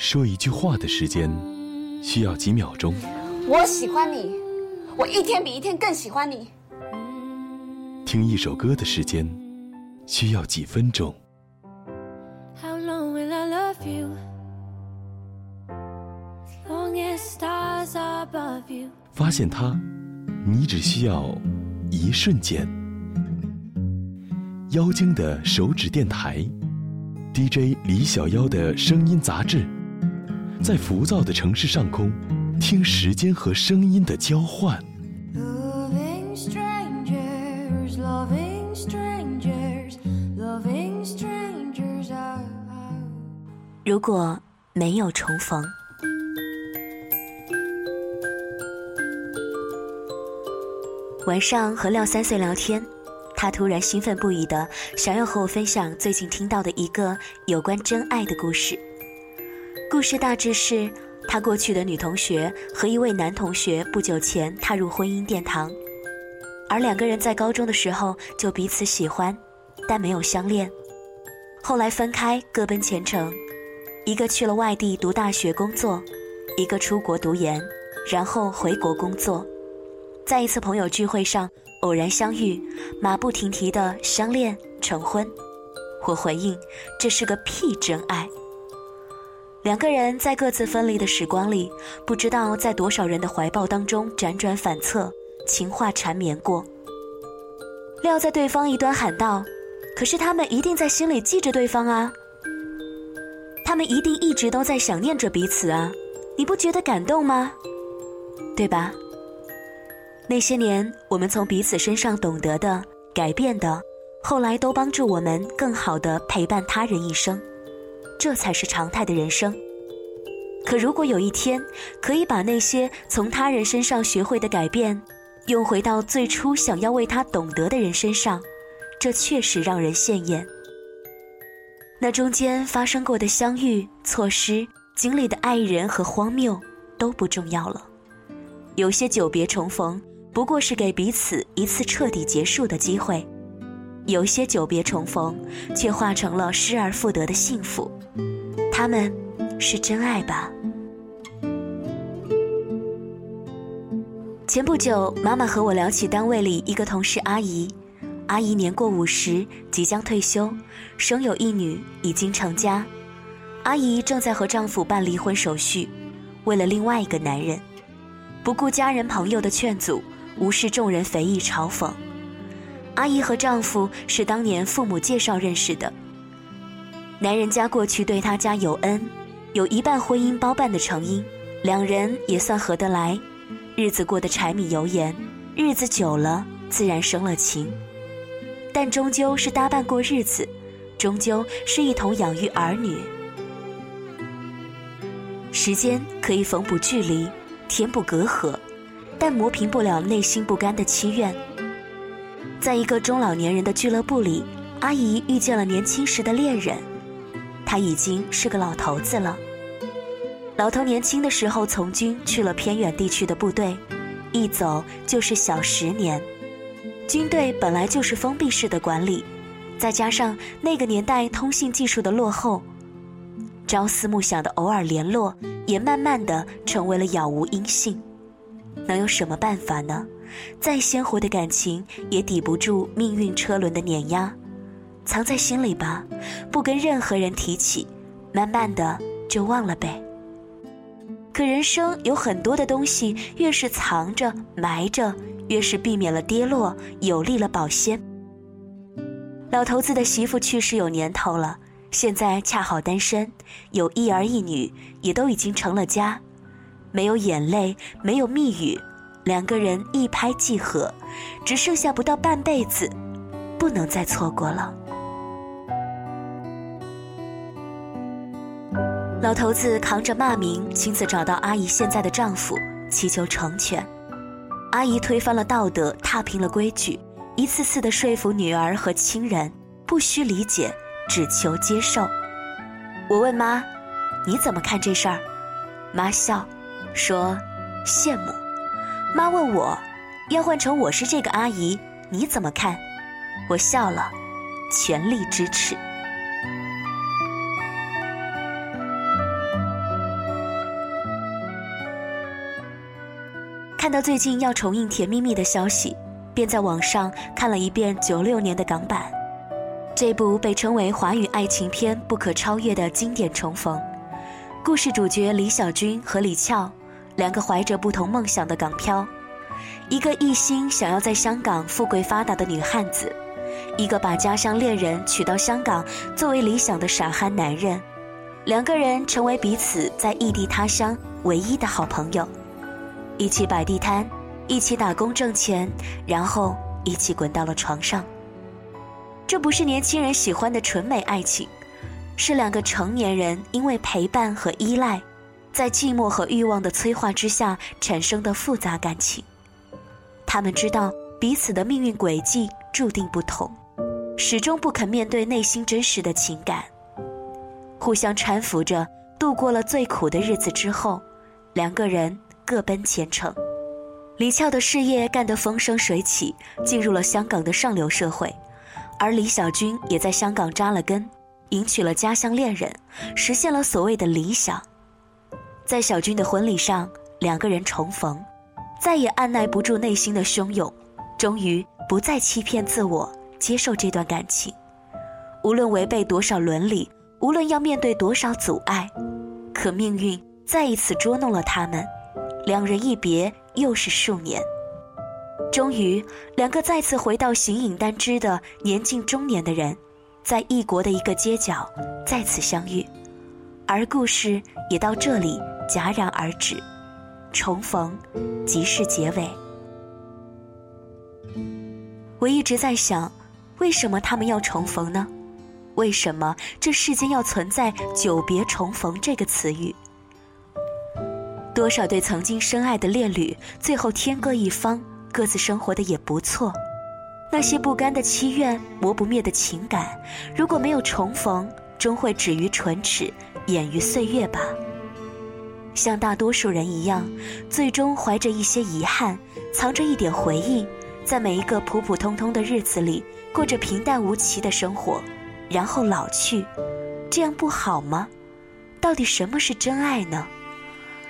说一句话的时间需要几秒钟，我喜欢你，我一天比一天更喜欢你。听一首歌的时间需要几分钟，How long will I love you? Long as stars are above you. 发现它，你只需要一瞬间。妖精的手指电台，DJ 李小妖的声音杂志，在浮躁的城市上空，听时间和声音的交换。Loving strangers, loving strangers, loving strangers. I, I 如果没有重逢，晚上和廖三岁聊天，他突然兴奋不已的想要和我分享最近听到的一个有关真爱的故事。故事大致是，他过去的女同学和一位男同学不久前踏入婚姻殿堂，而两个人在高中的时候就彼此喜欢，但没有相恋。后来分开，各奔前程。一个去了外地读大学工作，一个出国读研，然后回国工作。在一次朋友聚会上偶然相遇，马不停蹄的相恋成婚。我回应：“这是个屁真爱。”两个人在各自分离的时光里，不知道在多少人的怀抱当中辗转反侧，情话缠绵过。撂在对方一端喊道：“可是他们一定在心里记着对方啊！”他们一定一直都在想念着彼此啊，你不觉得感动吗？对吧？那些年我们从彼此身上懂得的、改变的，后来都帮助我们更好的陪伴他人一生，这才是常态的人生。可如果有一天可以把那些从他人身上学会的改变，用回到最初想要为他懂得的人身上，这确实让人羡艳。那中间发生过的相遇、错失、经历的爱人和荒谬都不重要了。有些久别重逢，不过是给彼此一次彻底结束的机会；有些久别重逢，却化成了失而复得的幸福。他们是真爱吧？前不久，妈妈和我聊起单位里一个同事阿姨。阿姨年过五十，即将退休，生有一女，已经成家。阿姨正在和丈夫办离婚手续，为了另外一个男人，不顾家人朋友的劝阻，无视众人非议嘲讽。阿姨和丈夫是当年父母介绍认识的，男人家过去对她家有恩，有一半婚姻包办的成因，两人也算合得来，日子过得柴米油盐，日子久了自然生了情。但终究是搭伴过日子，终究是一同养育儿女。时间可以缝补距离，填补隔阂，但磨平不了内心不甘的祈愿。在一个中老年人的俱乐部里，阿姨遇见了年轻时的恋人，他已经是个老头子了。老头年轻的时候从军去了偏远地区的部队，一走就是小十年。军队本来就是封闭式的管理，再加上那个年代通信技术的落后，朝思暮想的偶尔联络也慢慢的成为了杳无音信。能有什么办法呢？再鲜活的感情也抵不住命运车轮的碾压，藏在心里吧，不跟任何人提起，慢慢的就忘了呗。可人生有很多的东西，越是藏着埋着。越是避免了跌落，有力了保鲜。老头子的媳妇去世有年头了，现在恰好单身，有一儿一女，也都已经成了家。没有眼泪，没有蜜语，两个人一拍即合，只剩下不到半辈子，不能再错过了。老头子扛着骂名，亲自找到阿姨现在的丈夫，祈求成全。阿姨推翻了道德，踏平了规矩，一次次的说服女儿和亲人，不需理解，只求接受。我问妈：“你怎么看这事儿？”妈笑，说：“羡慕。”妈问我：“要换成我是这个阿姨，你怎么看？”我笑了，全力支持。看到最近要重映《甜蜜蜜》的消息，便在网上看了一遍九六年的港版。这部被称为华语爱情片不可超越的经典重逢，故事主角李小军和李翘，两个怀着不同梦想的港漂，一个一心想要在香港富贵发达的女汉子，一个把家乡恋人娶到香港作为理想的傻憨男人，两个人成为彼此在异地他乡唯一的好朋友，一起摆地摊，一起打工挣钱，然后一起滚到了床上。这不是年轻人喜欢的纯美爱情，是两个成年人因为陪伴和依赖，在寂寞和欲望的催化之下产生的复杂感情。他们知道彼此的命运轨迹注定不同，始终不肯面对内心真实的情感，互相搀扶着度过了最苦的日子之后，两个人各奔前程。李翘的事业干得风生水起，进入了香港的上流社会。而李小军也在香港扎了根，迎娶了家乡恋人，实现了所谓的理想。在小军的婚礼上，两个人重逢，再也按耐不住内心的汹涌，终于不再欺骗自我，接受这段感情。无论违背多少伦理，无论要面对多少阻碍，可命运再一次捉弄了他们，两人一别又是数年。终于，两个再次回到形影单只的年近中年的人，在异国的一个街角再次相遇，而故事也到这里戛然而止，重逢即是结尾。我一直在想，为什么他们要重逢呢？为什么这世间要存在“久别重逢”这个词语？多少对曾经深爱的恋侣，最后天各一方。各自生活的也不错，那些不甘的期愿、磨不灭的情感，如果没有重逢，终会止于唇齿，掩于岁月吧。像大多数人一样，最终怀着一些遗憾，藏着一点回忆，在每一个普普通通的日子里，过着平淡无奇的生活，然后老去，这样不好吗？到底什么是真爱呢？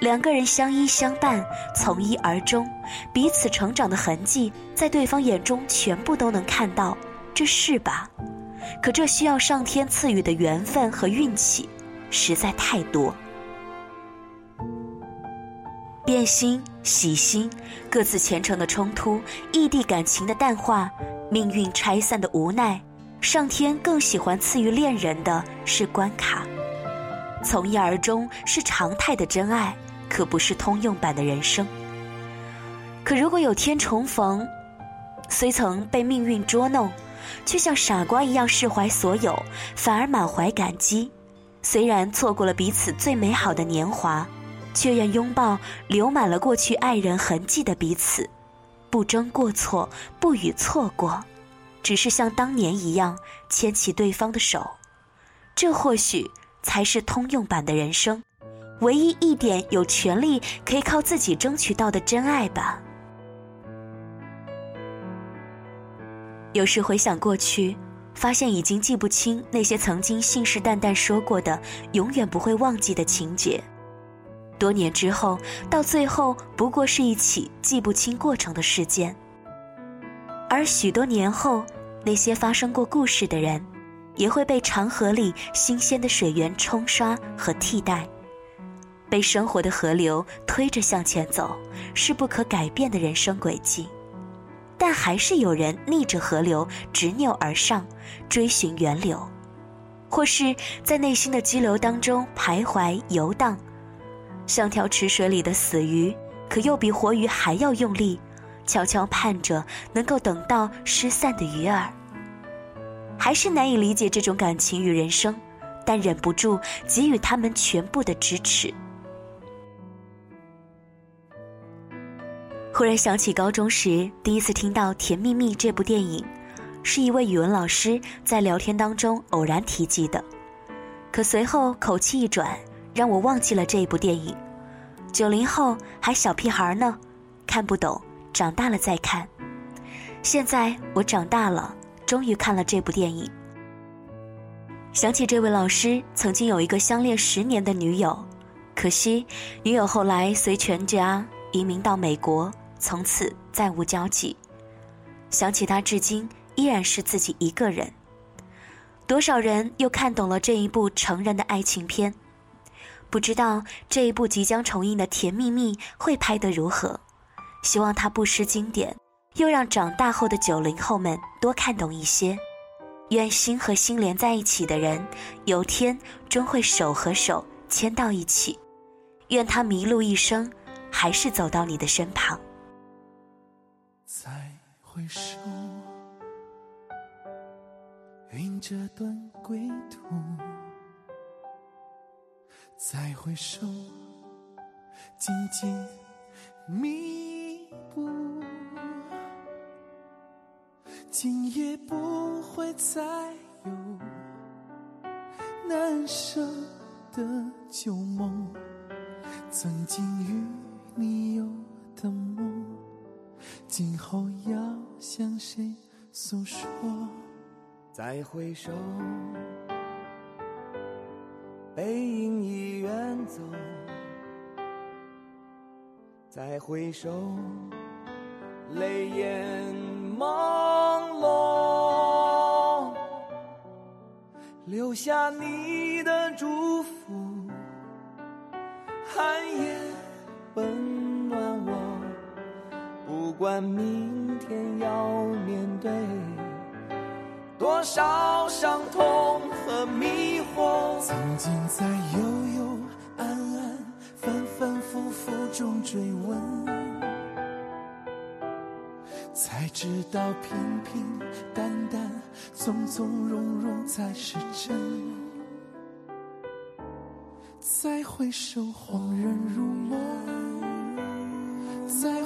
两个人相依相伴，从一而终，彼此成长的痕迹在对方眼中全部都能看到，这是吧？可这需要上天赐予的缘分和运气，实在太多。变心、喜心，各自前程的冲突，异地感情的淡化，命运拆散的无奈，上天更喜欢赐予恋人的是关卡。从一而终是常态的真爱。可不是通用版的人生。可如果有天重逢，虽曾被命运捉弄，却像傻瓜一样释怀所有，反而满怀感激。虽然错过了彼此最美好的年华，却愿拥抱留满了过去爱人痕迹的彼此，不争过错，不与错过，只是像当年一样牵起对方的手。这或许才是通用版的人生。唯一一点有权利可以靠自己争取到的真爱吧。有时回想过去，发现已经记不清那些曾经信誓旦旦说过的、永远不会忘记的情节。多年之后，到最后不过是一起记不清过程的事件。而许多年后，那些发生过故事的人，也会被长河里新鲜的水源冲刷和替代。被生活的河流推着向前走，是不可改变的人生轨迹，但还是有人逆着河流执拗而上，追寻源流，或是在内心的激流当中徘徊游荡，像条池水里的死鱼，可又比活鱼还要用力，悄悄盼着能够等到失散的鱼儿。还是难以理解这种感情与人生，但忍不住给予他们全部的支持。忽然想起高中时第一次听到《甜蜜蜜》这部电影，是一位语文老师在聊天当中偶然提及的，可随后口气一转，让我忘记了这一部电影。九零后还小屁孩呢，看不懂，长大了再看。现在我长大了，终于看了这部电影。想起这位老师曾经有一个相恋十年的女友，可惜女友后来随全家。移民到美国，从此再无交集。想起他，至今依然是自己一个人。多少人又看懂了这一部成人的爱情片？不知道这一部即将重映的《甜蜜蜜》会拍得如何？希望它不失经典，又让长大后的九零后们多看懂一些。愿心和心连在一起的人，有天终会手和手牵到一起。愿他迷路一生，还是走到你的身旁。回首，云这段归途；再回首，紧紧弥补。今夜不会再有难舍的旧梦，曾经与你有的梦，今后要向谁诉说？再回首，背影已远走；再回首，泪眼朦胧，留下你的祝福，管明天要面对多少伤痛和迷惑，曾经在悠悠暗暗、反反复复中追问。才知道平平淡淡、从从容容才是真。再回首，恍然如梦；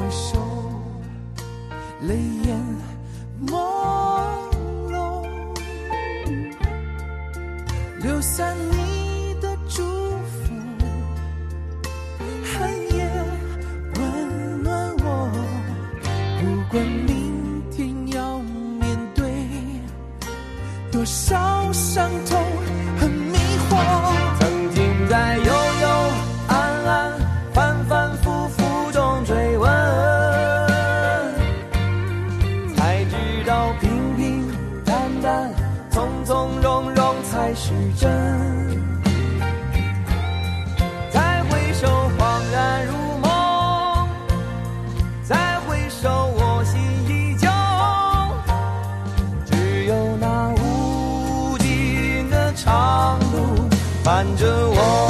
回首，泪眼朦胧，留下看着我。